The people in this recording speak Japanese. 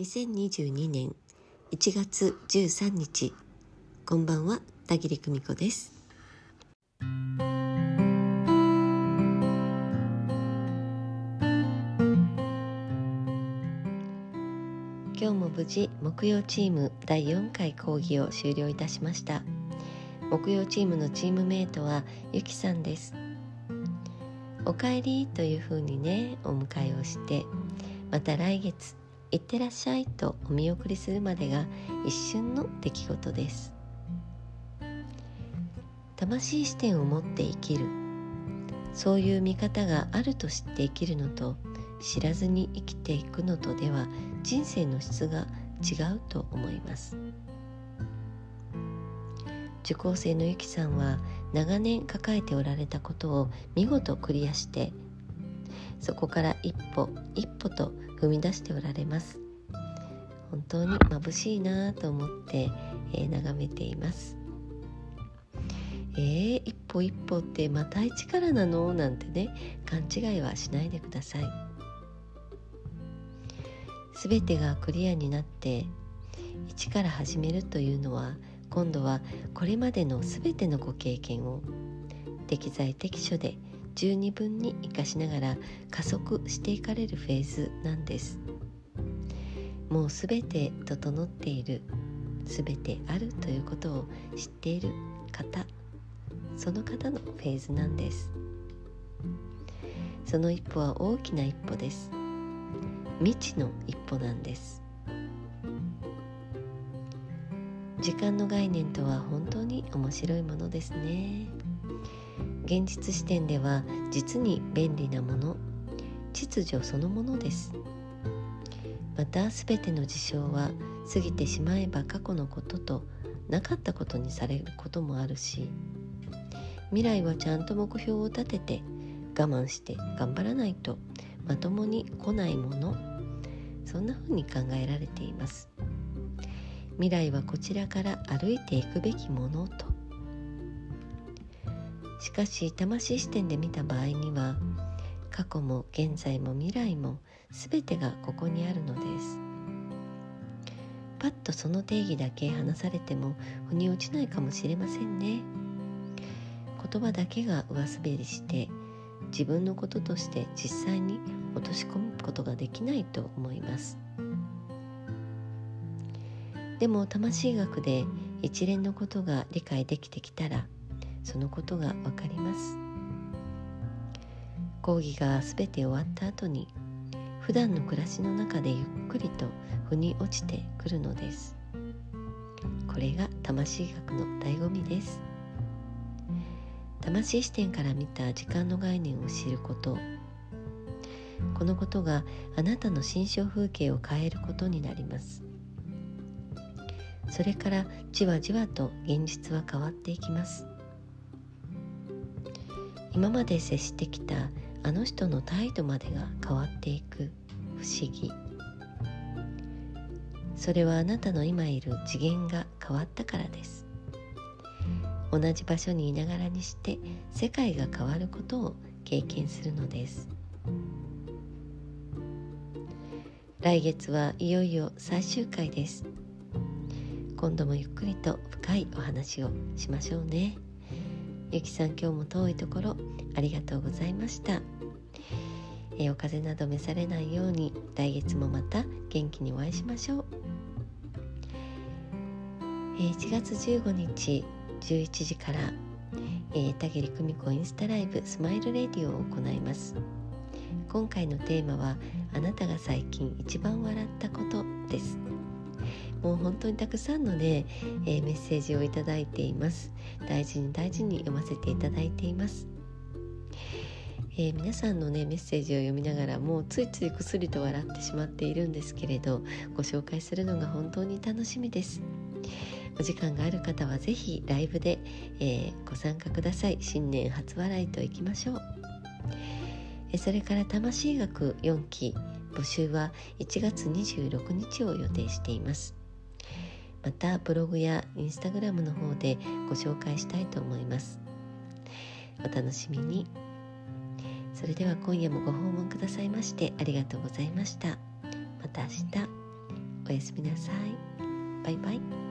2022年1月13日。こんばんは田切久美子です。今日も無事木曜チーム第4回講義を終了いたしました。木曜チームのチームメイトはゆきさんです。おかえりというふうにねお迎えをしてまた来月いってらっしゃいとお見送りするまでが一瞬の出来事です。魂視点を持って生きる。そういう見方があると知って生きるのと知らずに生きていくのとでは人生の質が違うと思います。受講生のゆきさんは長年抱えておられたことを見事クリアしてそこから一歩一歩と踏み出しておられます。本当に眩しいなと思って、えー、眺めています。えー、一歩一歩ってまた一からなの？なんてね勘違いはしないでください。全てがクリアになって一から始めるというのは今度はこれまでの全てのご経験を適材適所で十二分に生かしながら加速していかれるフェーズなんです。もう全て整っている全てあるということを知っている方その方のフェーズなんです。その一歩は大きな一歩です。未知の一歩なんです。時間の概念とは本当に面白いものですね。現実視点では実に便利なもの。秩序そのものです。また全ての事象は過ぎてしまえば過去のこととなかったことにされることもあるし未来はちゃんと目標を立てて我慢して頑張らないとまともに来ないもの。そんな風に考えられています。未来はこちらから歩いていくべきものとしかし魂視点で見た場合には過去も現在も未来も全てがここにあるのです。パッとその定義だけ話されても腑に落ちないかもしれませんね。言葉だけが上滑りして自分のこととして実際に落とし込むことができないと思います。でも魂学で一連のことが理解できてきたらそのことがわかります。講義が全て終わった後に普段の暮らしの中でゆっくりと腑に落ちてくるのです。これが魂学の醍醐味です。魂視点から見た時間の概念を知ること。このことがあなたの心象風景を変えることになります。それからじわじわと現実は変わっていきます。今まで接してきたあの人の態度までが変わっていく。不思議。それはあなたの今いる次元が変わったからです。同じ場所にいながらにして世界が変わることを経験するのです。来月はいよいよ最終回です。今度もゆっくりと深いお話をしましょうね。ゆきさん今日も遠いところありがとうございました、え、お風邪など召されないように来月もまた元気にお会いしましょう、え、1月15日11時から、えー、田切久美子インスタライブスマイルレディオを行います。今回のテーマはあなたが最近一番笑ったことです。もう本当にたくさんのね、えー、メッセージをいただいています。大事に大事に読ませていただいています、えー、皆さんのねメッセージを読みながらもうついついくすりと笑ってしまっているんですけれどご紹介するのが本当に楽しみです。お時間がある方はぜひライブで、えー、ご参加ください。新年初笑いといきましょう。それから魂学4期募集は1月26日を予定しています。またブログやインスタグラムの方でご紹介したいと思います。お楽しみに。それでは今夜もご訪問くださいましてありがとうございました。また明日。おやすみなさい。バイバイ。